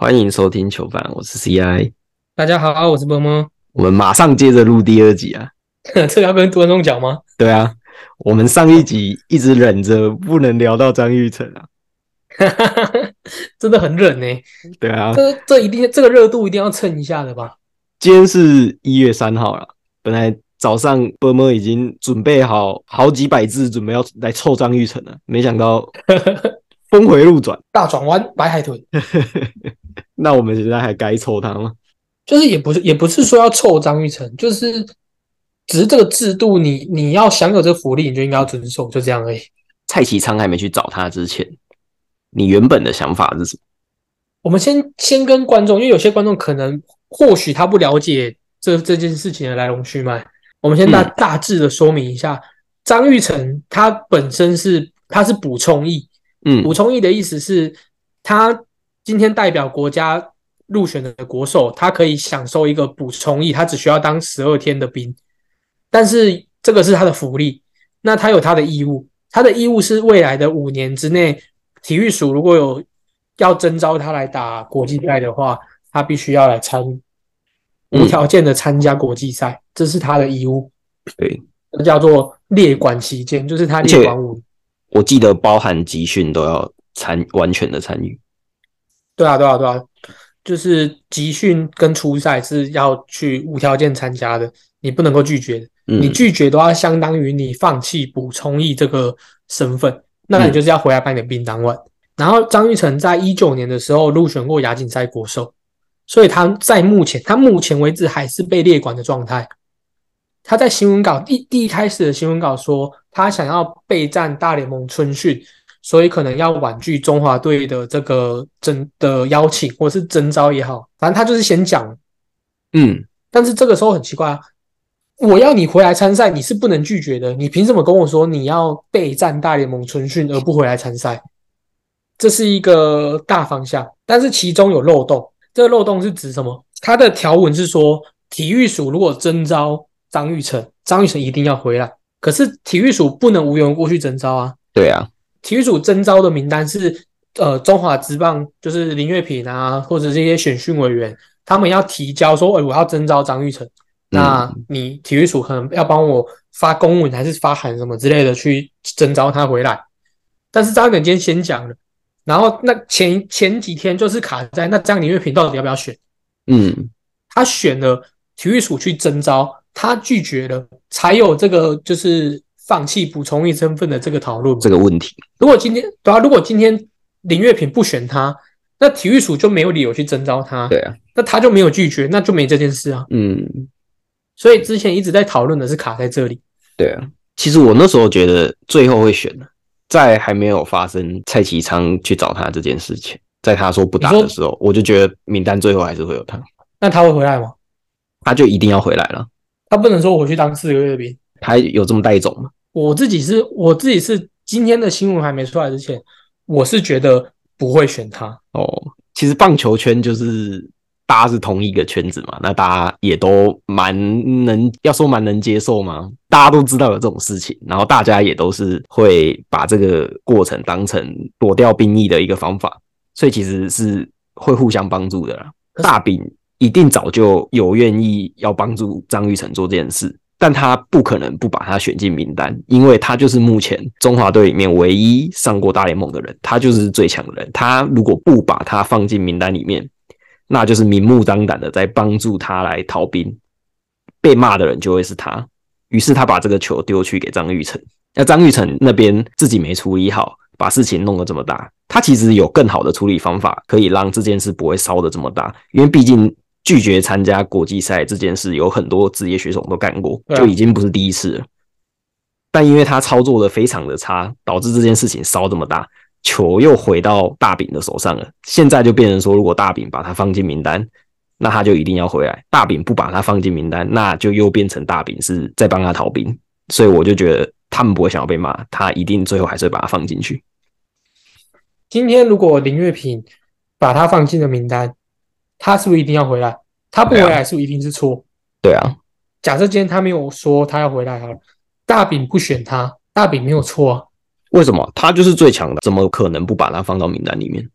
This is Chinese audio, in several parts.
欢迎收听囚犯，我是 CI。大家好，我是波波。我们马上接着录第二集啊！这要跟观众讲吗？对啊，我们上一集一直忍着不能聊到张玉成啊，真的很忍呢、对啊，这这一定这个热度一定要蹭一下的吧？今天是一月三号了，本来早上波波已经准备好好几百字，准备要来凑张玉成了，没想到 峰回路转。大转弯，白海豚，那我们现在还该凑他吗？就是也不是也不是说要凑张玉成，就是只是这个制度你，你要享有这个福利，你就应该要遵守，就这样而已。蔡启昌还没去找他之前，你原本的想法是什么？我们先先跟观众，因为有些观众可能或许他不了解这这件事情的来龙去脉，我们先大、嗯大致的说明一下。张玉成他本身是他是补充役，嗯补充役的意思是，他今天代表国家入选的国手，他可以享受一个补充役，他只需要当十二天的兵，但是这个是他的福利，那他有他的义务，他的义务是未来的五年之内，体育署如果有要征召他来打国际赛的话，他必须要来参与，嗯。无条件的参加国际赛，这是他的义务，对，这叫做列管期间，就是他列管五我记得包含集训都要参完全的参与。对啊，对啊，对啊，就是集训跟初赛是要去无条件参加的，你不能够拒绝的。嗯，你拒绝的话，相当于你放弃补充役这个身份，那嗯你就是要回来把你的兵当完。然后张玉成在一九年的时候入选过亚锦赛国手，所以他在目前他目前为止还是被列管的状态。他在新闻稿第第一开始的新闻稿说，他想要备战大联盟春训，所以可能要婉拒中华队的这个征的邀请或是征召也好，反正他就是先讲嗯，但是这个时候很奇怪啊，我要你回来参赛，你是不能拒绝的。你凭什么跟我说你要备战大联盟春训而不回来参赛？这是一个大方向，但是其中有漏洞。这个漏洞是指什么？它的条文是说，体育署如果征召张玉成，张玉成一定要回来。可是体育署不能无缘无故去征召啊。对啊，体育署征招的名单是呃中华职棒，就是林月平啊，或者这些选训委员，他们要提交说，哎、我要征召张玉成，那你体育署可能要帮我发公文还是发函什么之类的去征召他回来。但是张耿今天先讲了，然后那前前几天就是卡在那张林月平到底要不要选？嗯，他选了体育署去征招，他拒绝了，才有这个就是放弃补充役身份的这个讨论。这个问题，如果今天对啊，如果今天林月平不选他，那体育署就没有理由去征召他，对啊，那他就没有拒绝，那就没这件事啊。嗯，所以之前一直在讨论的是卡在这里。对啊。其实我那时候觉得最后会选的，在还没有发生蔡启昌去找他这件事情，在他说不打的时候，我就觉得名单最后还是会有他，那他会回来吗？他就一定要回来了。他不能说我去当四个月的兵。他有这么带种吗？我自己是我自己是今天的新闻还没出来之前，我是觉得不会选他。哦，其实棒球圈就是大家是同一个圈子嘛，那大家也都蛮能，要说蛮能接受嘛，大家都知道有这种事情，然后大家也都是会把这个过程当成躲掉兵役的一个方法，所以其实是会互相帮助的啦。大饼一定早就有愿意要帮助张玉成做这件事。但他不可能不把他选进名单，因为他就是目前中华队里面唯一上过大联盟的人，他就是最强的人。他如果不把他放进名单里面，那就是明目张胆的在帮助他来逃兵，被骂的人就会是他。于是他把这个球丢去给张玉成，那张玉成那边自己没处理好，把事情弄得这么大。他其实有更好的处理方法，可以让这件事不会烧得这么大，因为毕竟。拒绝参加国际赛这件事，有很多职业选手都干过，就已经不是第一次了。但因为他操作的非常的差，导致这件事情烧这么大，球又回到大饼的手上了。现在就变成说，如果大饼把他放进名单，那他就一定要回来；大饼不把他放进名单，那就又变成大饼是在帮他逃兵。所以我就觉得他们不会想要被骂，他一定最后还是会把他放进去。今天如果林月平把他放进了名单，他是不是一定要回来？他不回来是不是一定是错？对啊，假设今天他没有说他要回来好了，大饼不选他，大饼没有错啊。为什么他就是最强的？怎么可能不把他放到名单里面？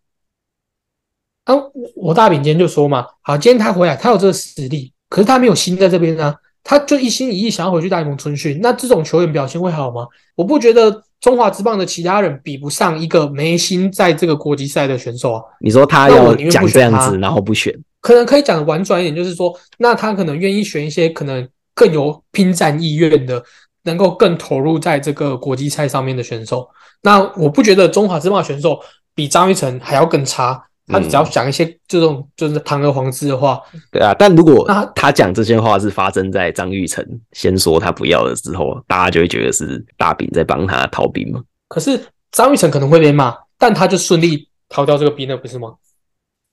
啊，我大饼今天就说嘛，好，今天他回来，他有这个实力，可是他没有心在这边啊，他就一心一意想要回去大联盟春训，那这种球员表现会好吗？我不觉得中华之棒的其他人比不上一个没心在这个国际赛的选手啊。你说他要讲这样子，然后不选，可能可以讲的婉转一点，就是说，那他可能愿意选一些可能更有拼战意愿的，能够更投入在这个国际赛上面的选手。那我不觉得中华之棒选手比张玉成还要更差。他只要讲一些这种就是堂而皇之的话，对啊。但如果他讲这些话是发生在张玉成先说他不要的时候，大家就会觉得是大饼在帮他逃兵嘛。可是张玉成可能会被骂，但他就顺利逃掉这个兵了，不是吗？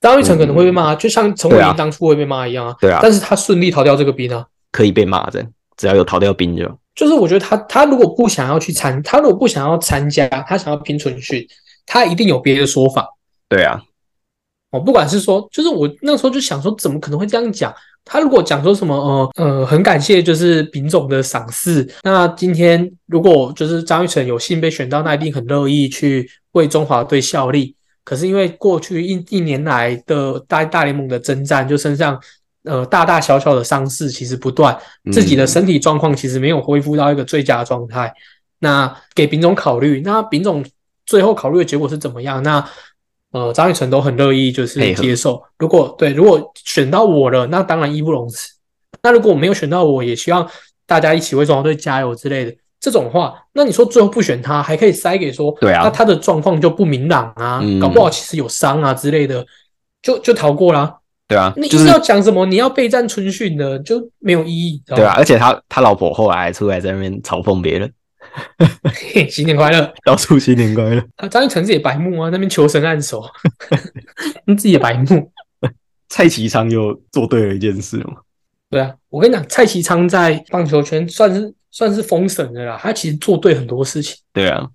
张玉成可能会被骂，就像陈伟霆当初会被骂一样啊。对啊。但是他顺利逃掉这个兵啊，可以被骂的，只要有逃掉兵就。就是我觉得他他如果不想要去参，他如果不想要参加，他想要拼存训，他一定有别的说法。对啊。我不管是说，就是我那时候就想说，怎么可能会这样讲？他如果讲说什么，呃呃，很感谢就是丙总的赏识。那今天如果就是张玉成有幸被选到，那一定很乐意去为中华队效力。可是因为过去一一年来的大大联盟的征战，就身上呃大大小小的伤势其实不断，自己的身体状况其实没有恢复到一个最佳状态。那给丙总考虑，那丙总最后考虑的结果是怎么样？那？呃，张雨晨都很乐意，就是接受。如果对，如果选到我了，那当然义不容辞。那如果我没有选到我，也希望大家一起为中华队加油之类的这种话。那你说最后不选他，还可以塞给说，对啊，那他的状况就不明朗啊，搞不好其实有伤啊之类的，就就逃过啦。对啊，你是要讲什么？你要备战春训的就没有意义。对啊，而且他他老婆后来出来在那边嘲讽别人。新年快乐，到处新年快乐。啊，张玉成自己白目啊，那边求神按手，你自己白目。蔡其昌又做对了一件事吗？对啊，我跟你讲，蔡其昌在棒球圈算是算是封神的啦。他其实做对很多事情。对啊，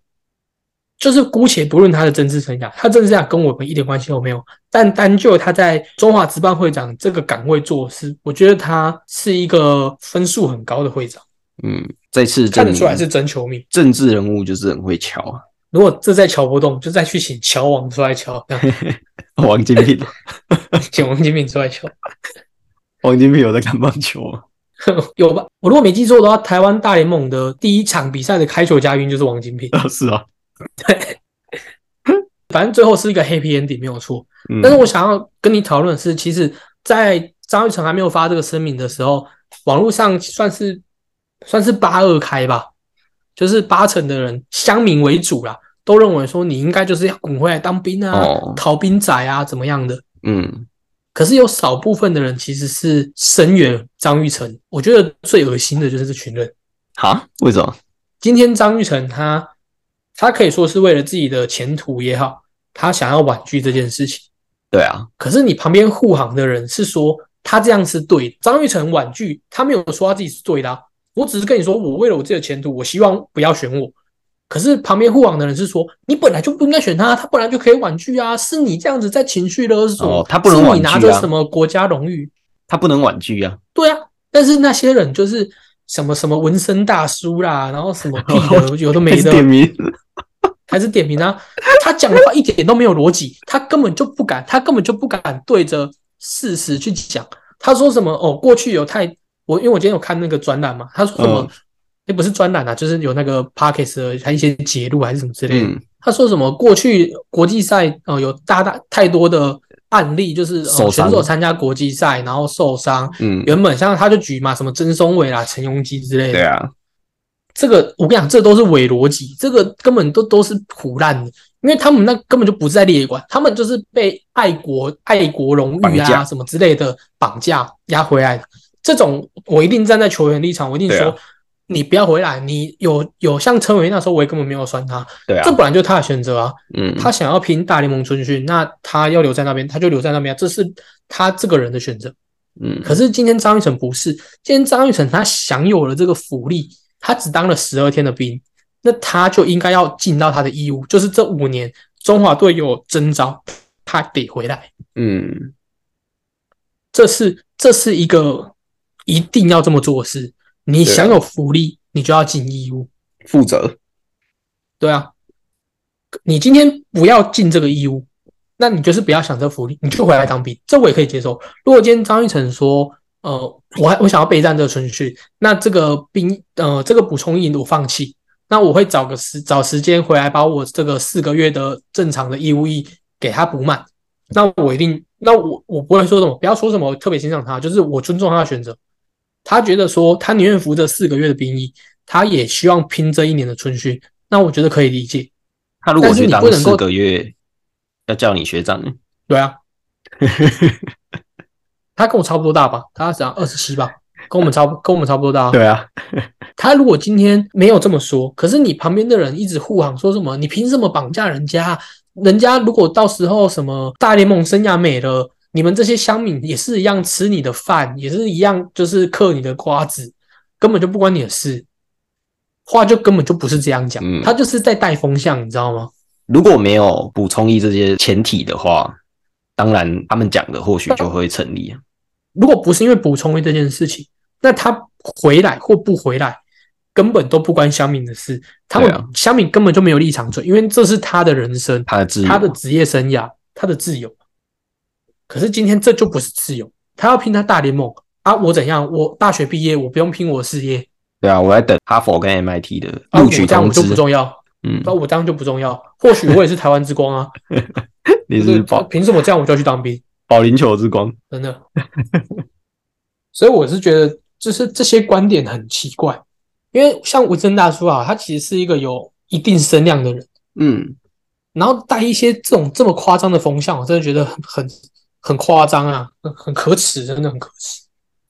就是姑且不论他的政治生涯，他政治生涯跟我们一点关系都没有。但单就他在中华职棒会长这个岗位做事，我觉得他是一个分数很高的会长。嗯，这次看得出来是真球迷。政治人物就是很会敲啊。如果这再敲不动，就再去请乔王出来敲。王金平，请王金平出来敲。王金平有在看棒球吗？有吧？我如果没记错的话，台湾大联盟的第一场比赛的开球嘉宾就是王金平。是啊，对。反正最后是一个 happy ending，没有错。嗯但是我想要跟你讨论的是，其实，在张玉成还没有发这个声明的时候，网络上算是。算是八二开吧，就是八成的人乡民为主啦，都认为说你应该就是要滚回来当兵啊，逃兵仔啊，怎么样的？嗯。可是有少部分的人其实是声援张玉成，我觉得最恶心的就是这群人。哈？为什么？今天张玉成他他可以说是为了自己的前途也好，他想要婉拒这件事情。对啊。可是你旁边护航的人是说他这样是对，张玉成婉拒，他没有说他自己是对的。我只是跟你说，我为了我自己的前途，我希望不要选我。可是旁边护网的人是说，你本来就不应该选他，他本来就可以婉拒啊。是你这样子在情绪勒索，他不能婉拒啊。是你拿着什么国家荣誉，他不能婉拒啊。对啊，但是那些人就是什么什么纹身大叔啦，然后什么屁的，有的没的点名，还是点名啊？他讲的话一点都没有逻辑，他根本就不敢，他根本就不敢对着事实去讲。他说什么？哦，过去有太。我因为我今天有看那个专栏嘛，他说什么？也不是专栏啊，就是有那个 Parkes 的他一些节录还是什么之类的。他说什么？过去国际赛呃有大大太多的案例，就是选手参加国际赛然后受伤。嗯，原本像他就举嘛，什么曾松伟啦、陈永基之类的。对啊，这个我跟你讲，这都是伪逻辑，这个根本都都是胡乱的，因为他们那根本就不是在列管，他们就是被爱国爱国荣誉啊什么之类的绑架押回来的。这种我一定站在球员立场，我一定说你不要回来。你有有像陈伟那时候，我也根本没有酸他。对啊，这本来就是他的选择啊。嗯，他想要拼大联盟春训，那他要留在那边，他就留在那边，这是他这个人的选择。嗯，可是今天张玉成不是，今天张玉成他享有了这个福利，他只当了十二天的兵，那他就应该要尽到他的义务，就是这五年中华队有征召，他得回来。嗯，这是这是一个。一定要这么做事，你享有福利，你就要尽义务、负责。对啊，你今天不要尽这个义务，那你就是不要享这福利，你就回来当兵，这我也可以接受。如果今天张玉成说，呃，我还我想要备战这个春训，那这个兵呃这个补充营我放弃，那我会找个时找时间回来把我这个四个月的正常的义务役给他补满。那我一定，那我我不会说什么，不要说什么特别欣赏他，就是我尊重他的选择。他觉得说他宁愿服这四个月的兵役，他也希望拼这一年的春训，那我觉得可以理解。他如果去当你不能够四个月，要叫你学长，对啊，他跟我差不多大吧？他只要二十七吧，跟我们差不跟我们差不多大。对啊，他如果今天没有这么说，可是你旁边的人一直护航，说什么你凭什么绑架人家？人家如果到时候什么大联盟生涯没了，你们这些乡民也是一样吃你的饭，也是一样就是嗑你的瓜子，根本就不关你的事。话就根本就不是这样讲，嗯他就是在带风向，你知道吗？如果没有补充一这些前提的话，当然他们讲的或许就会成立啊。如果不是因为补充这件事情，那他回来或不回来，根本都不关乡民的事。他们乡民根本就没有立场追，因为这是他的人生，他的自由，他的职业生涯，他的自由。可是今天这就不是自由，他要拼他大联盟啊！我怎样？我大学毕业，我不用拼我的事业对啊，我在等哈佛跟 MIT 的啊！录取这样我就。不重要，嗯，那我这样就不重要。或许我也是台湾之光啊！你是保凭什么这样我就要去当兵？保龄球之光。真的。所以我是觉得，就是这些观点很奇怪，因为像吴真大叔啊，他其实是一个有一定声量的人，嗯，然后带一些这种这么夸张的风向，我真的觉得很很很夸张啊，很很可耻，真的很可耻。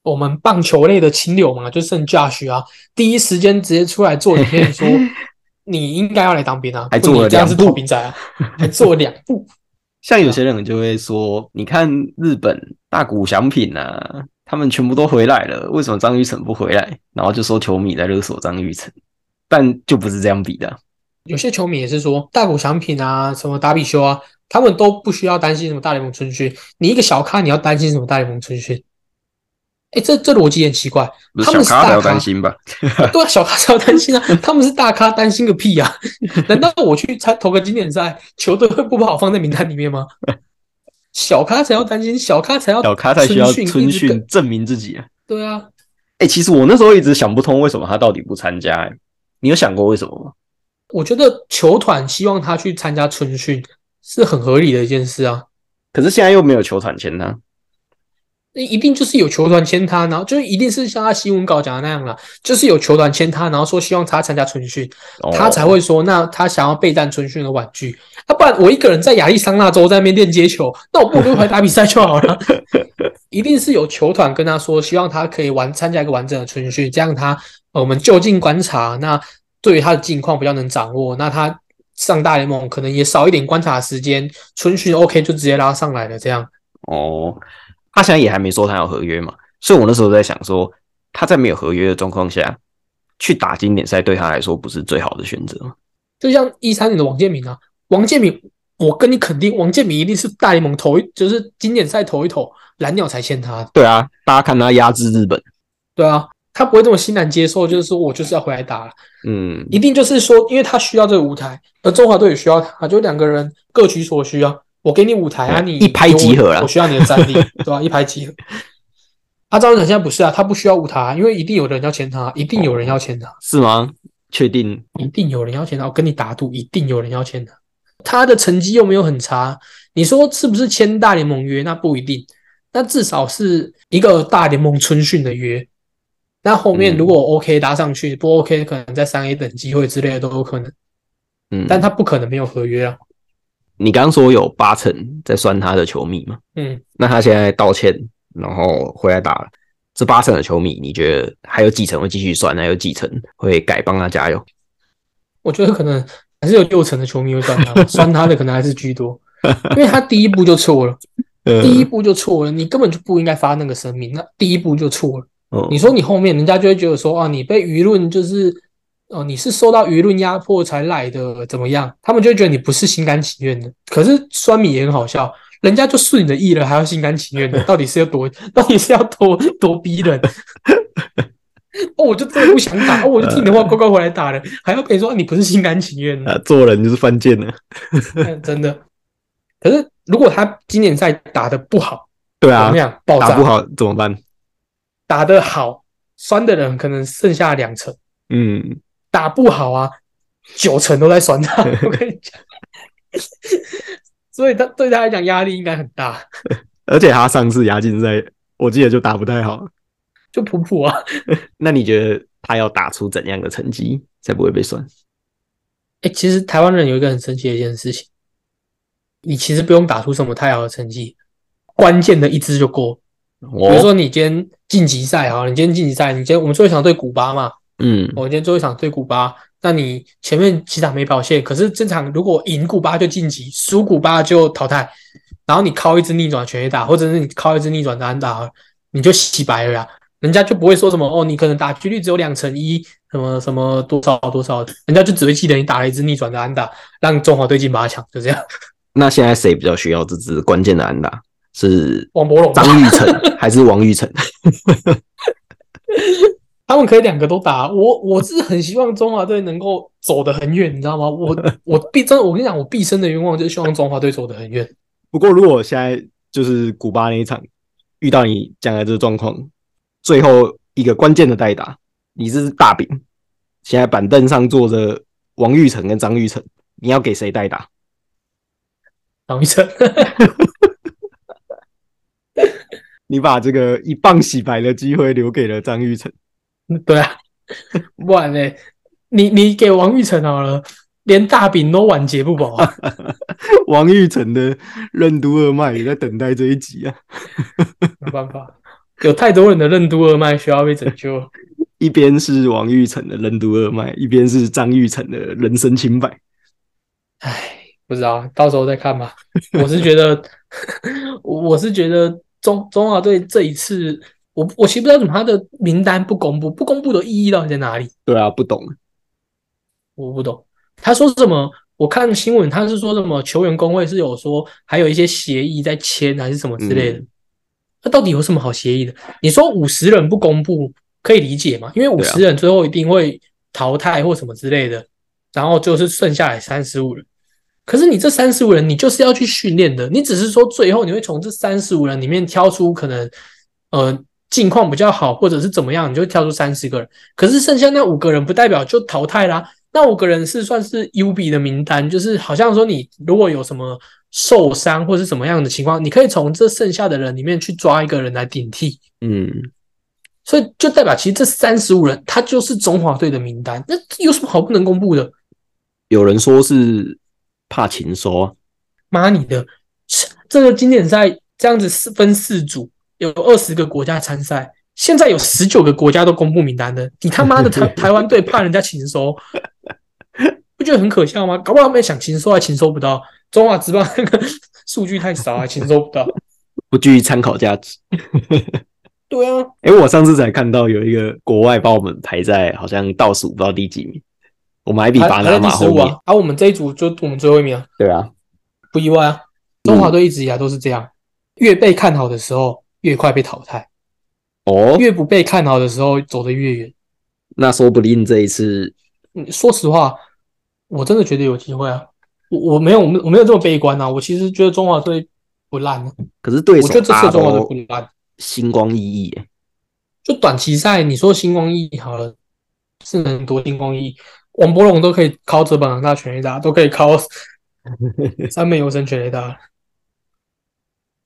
我们棒球类的清流嘛，就剩 Josh 啊，第一时间直接出来做影片说，你应该要来当兵啊，还做了这样是两部兵仔啊，还做了两部，像有些人就会说，你看日本大谷翔平啊，他们全部都回来了，为什么张玉成不回来？然后就说球迷在勒索张玉成，但就不是这样比的啊。有些球迷也是说，大谷翔平啊，什么达比修啊，他们都不需要担心什么大联盟春训。你一个小咖，你要担心什么大联盟春训？哎，这这逻辑很奇怪。他们是小咖才要担心吧？对啊，小咖才要担心啊，他们是大咖，担心个屁啊！难道我去参投个经典赛，球队会不把我放在名单里面吗？小咖才要担心，小咖才要小咖才需要春训证明自己啊。对啊，哎、其实我那时候一直想不通，为什么他到底不参加、欸？你有想过为什么吗？我觉得球团希望他去参加春训是很合理的一件事啊。可是现在又没有球团签他，那一定就是有球团签他，然后就一定是像他新闻稿讲的那样了，就是有球团签他，然后说希望他参加春训，哦他才会说那他想要备战春训的玩具，要、不然我一个人在亚利桑那州在那边练接球，那我不如就回来打比赛就好了。一定是有球团跟他说，希望他可以完参加一个完整的春训，这样他呃我们就近观察，那对于他的近况比较能掌握，那他上大联盟可能也少一点观察时间，春训 OK 就直接拉上来了，这样。哦，他现在也还没说他有合约嘛，所以我那时候在想说，他在没有合约的状况下去打经典赛，对他来说不是最好的选择。就像一三年的王建民啊，王建民，我跟你肯定，王建民一定是大联盟投一，就是经典赛投一投，蓝鸟才签他，对啊，大家看他压制日本，对啊，他不会这么欣然接受，就是说我就是要回来打了，嗯，一定就是说，因为他需要这个舞台，而中华队也需要他，就两个人各取所需啊，我给你舞台啊，你一拍即合啦我我需要你的战力，对吧、一拍即合。阿张成现在不是啊，他不需要舞台啊，因为一定有人要签他，一定有人要签他。是吗？确定？一定有人要签他，我跟你打赌，一定有人要签他。他的成绩又没有很差，你说是不是签大联盟约？那不一定，那至少是一个大联盟春训的约。那后面嗯如果 OK 搭上去，不 OK 可能在三 A 等机会之类的都有可能，嗯，但他不可能没有合约啊。你刚刚说有八成在酸他的球迷嘛？嗯，那他现在道歉，然后回来打了，这八成的球迷，你觉得还有几成会继续酸？还有几成会改帮他加油？我觉得可能还是有六成的球迷会酸他，酸他的可能还是居多，因为他第一步就错了，呃 第一步就错了，你根本就不应该发那个声明，那第一步就错了。哦你说你后面人家就会觉得说啊，你被舆论就是哦，你是受到舆论压迫才来的，怎么样？他们就会觉得你不是心甘情愿的。可是酸米也很好笑，人家就顺你的意了，还要心甘情愿的，到底是要多，到底是要多多逼人？哦，我就真的不想打，哦，我就听你的话乖乖回来打了，还要陪你说、啊你不是心甘情愿的，啊，做人就是犯贱了。嗯真的。可是如果他今年赛打的不好，对啊怎么，样？爆炸打不好怎么办？打得好，酸的人可能剩下两成；嗯，打不好啊，九成都在酸他。我跟你讲，所以他对他来讲压力应该很大，而且他上次亚锦赛我记得就打不太好。就普普啊。那你觉得他要打出怎样的成绩才不会被酸？哎、其实台湾人有一个很神奇的一件事情，你其实不用打出什么太好的成绩，关键的一支就够。比如哦，说你今天晋级赛啊，你今天晋级赛，你今天我们最后一场对古巴嘛，嗯，我今天最后一场对古巴，那你前面几场没表现，可是这场如果赢古巴就晋级，输古巴就淘汰，然后你靠一支逆转全垒打，或者是你靠一支逆转的安打，你就洗白了呀。人家就不会说什么哦，你可能打几率只有两成一，什么什么多少多少，人家就只会记得你打了一支逆转的安打，让中华队进八强，就这样。那现在谁比较需要这支关键的安打？是王柏荣吧张玉成 还是王玉成？他们可以两个都打。我我是很希望中华队能够走得很远，你知道吗？我我毕真的，我跟你讲，我毕生的愿望就是希望中华队走得很远。不过如果现在就是古巴那一场遇到你讲的这个状况，最后一个关键的代打，你是大饼，现在板凳上坐着王玉成跟张玉成，你要给谁代打？张玉成，你把这个一棒洗白的机会留给了张玉成。对啊，不然呢？你你给王玉成好了，连大饼都晚节不保啊！王玉成的任督二脉也在等待这一集啊！没办法，有太多人的任督二脉需要被拯救。一边是王玉成的任督二脉，一边是张玉成的人生清白。唉，不知道，到时候再看吧。我是觉得，我是觉得中中华队这一次，我我其实不知道怎么他的名单不公布，不公布的意义到底在哪里？对啊，不懂。我不懂。他说什么？我看新闻，他是说什么球员工会是有说还有一些协议在签，还是什么之类的。嗯那到底有什么好协议的？你说五十人不公布可以理解嘛？因为五十人最后一定会淘汰或什么之类的，然后就是剩下来三十五人。可是你这三十五人，你就是要去训练的，你只是说最后你会从这三十五人里面挑出可能呃境况比较好，或者是怎么样，你就挑出三十个人。可是剩下那五个人不代表就淘汰啦。那五个人是算是 U B 的名单，就是好像说你如果有什么受伤或是什么样的情况，你可以从这剩下的人里面去抓一个人来顶替。嗯，所以就代表其实这三十五人他就是中华队的名单，那有什么好不能公布的？有人说是怕禽收啊，妈你的，这个经典赛这样子四分四组，有二十个国家参赛，现在有十九个国家都公布名单了，你他妈的台 台湾队怕人家禽收，不觉得很可笑吗？搞不好他们想禽收还禽收不到，中华职棒那个数据太少还禽收不到。不具参考价值。对啊，哎、我上次才看到有一个国外把我们排在好像倒数不知道第几名，我们还比还巴拿马后面。五啊，啊，我们这一组就我们最后一名啊。对啊，不意外啊。中华队一直以来都是这样，越被看好的时候越快被淘汰，哦，越不被看好的时候走得越远。那说不定这一次嗯说实话，我真的觉得有机会啊。我我没有我没我没有这么悲观啊。我其实觉得中华队不烂啊，可是对手我觉得这次中华队不烂。星光熠熠耶。就短期赛，你说星光熠熠好了，是能多星光熠熠？王柏龙都可以靠泽本航大全垒打，都可以靠 三昧游神全垒打，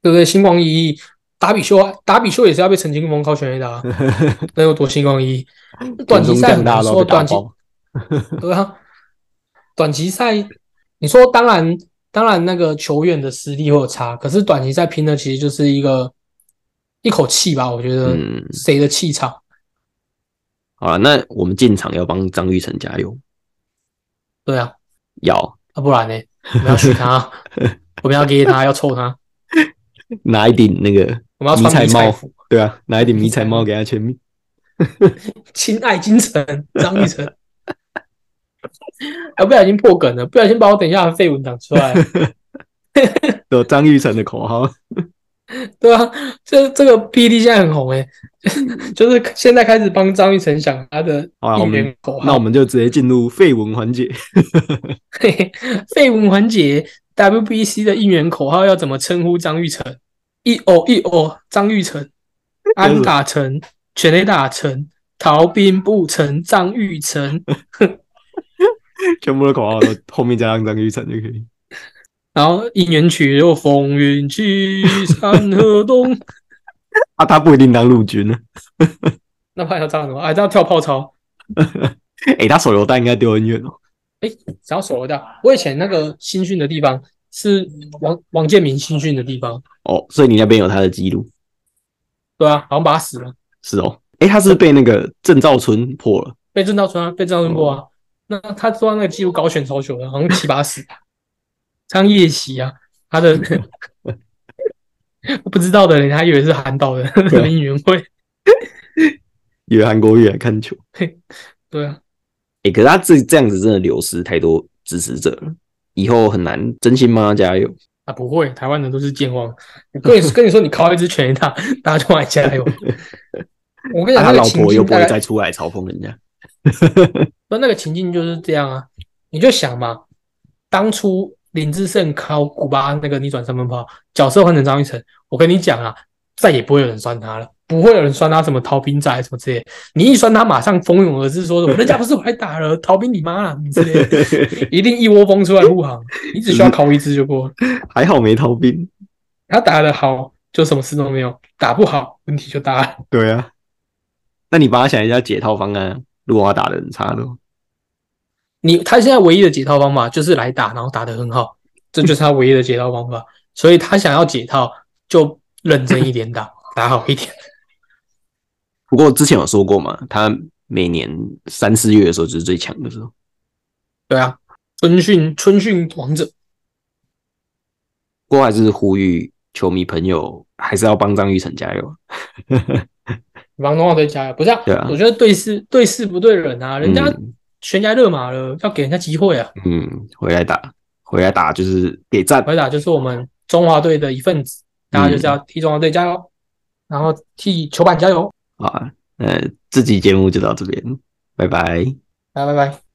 对不对？星光熠熠，达比修啊，达比修也是要被陈金峰靠全垒打，能有多星光熠？短期赛很难说，短期爆。对啊，短期赛，你说当然，当然那个球员的实力会有差，可是短期赛拼的其实就是一个一口气吧，我觉得嗯谁的气场。好了，那我们进场要帮张玉成加油，对啊，要啊不然呢？我们要许他，我们要给他，要凑他，拿一顶那个我们要迷彩帽穿迷彩服，，对啊，拿一顶迷彩帽给他签名。亲爱金城张玉成。啊，不小心破梗了，不小心把我等一下的绯闻讲出来。有张玉成的口号，对啊，这这个 PD 现在很红诶、就是现在开始帮张玉成想他的应援口号。那我们就直接进入废文环节。嘿嘿绯闻环节，WBC 的应援口号要怎么称呼张玉成？一哦一哦，张玉成，安打成，全垒打成，逃兵不成，张玉成。全部的口号都后面加上张玉成就可以。然后应援曲又风云起，山河动。啊，他不一定当陆军呢。那他要唱什么？还要跳炮操？哎，他手榴弹应该丢很远哦。哎，想要手榴弹？我以前那个新训的地方是王王建民新训的地方。哦，所以你那边有他的记录？对啊，好像把他死了。是哦。哎，他是被那个郑兆春破了。被郑兆春啊，被郑兆春破啊。那他做那个记录高选超球的，好像七八十。张夜袭啊，他的 不知道的人，他以为是韩导的应援会，以为韩国瑜来看球。对啊，哎，可是他这这样子真的流失太多支持者了，以后很难真心吗？加油啊！不会，台湾人都是健忘。我跟你 跟你说，你靠一支拳打，大家就来加油。我跟你讲，他老婆又不会再出来嘲讽人家。那那个情境就是这样啊，你就想嘛，当初。林志胜靠古巴那个逆转三分炮，角色换成张玉成，我跟你讲啊，再也不会有人酸他了，不会有人酸他什么逃兵仔什么之类。你一酸他，马上蜂拥而至，说什么人家不是来打了，逃兵你妈了之类，一定一窝蜂出来护航。你只需要考一支就过，还好没逃兵。他打的好，就什么事都没有；打不好，问题就大了。对啊，那你帮他想一下解套方案，如果他打的很差的。你他现在唯一的解套方法就是来打，然后打得很好，这就是他唯一的解套方法。所以他想要解套，就认真一点打，打好一点。不过之前有说过嘛，他每年三四月的时候就是最强的时候。对啊，春训春训王者。不过还是呼吁球迷朋友，还是要帮张玉成加油，帮中华队加油。不是啊，我觉得对事对事不对人啊，人家。悬崖勒马了，要给人家机会啊！嗯，回来打，回来打就是给赞，回来打就是我们中华队的一份子，大家就是要替中华队加油，然后替球板加油。好，呃，这期节目就到这边，拜拜，拜拜拜。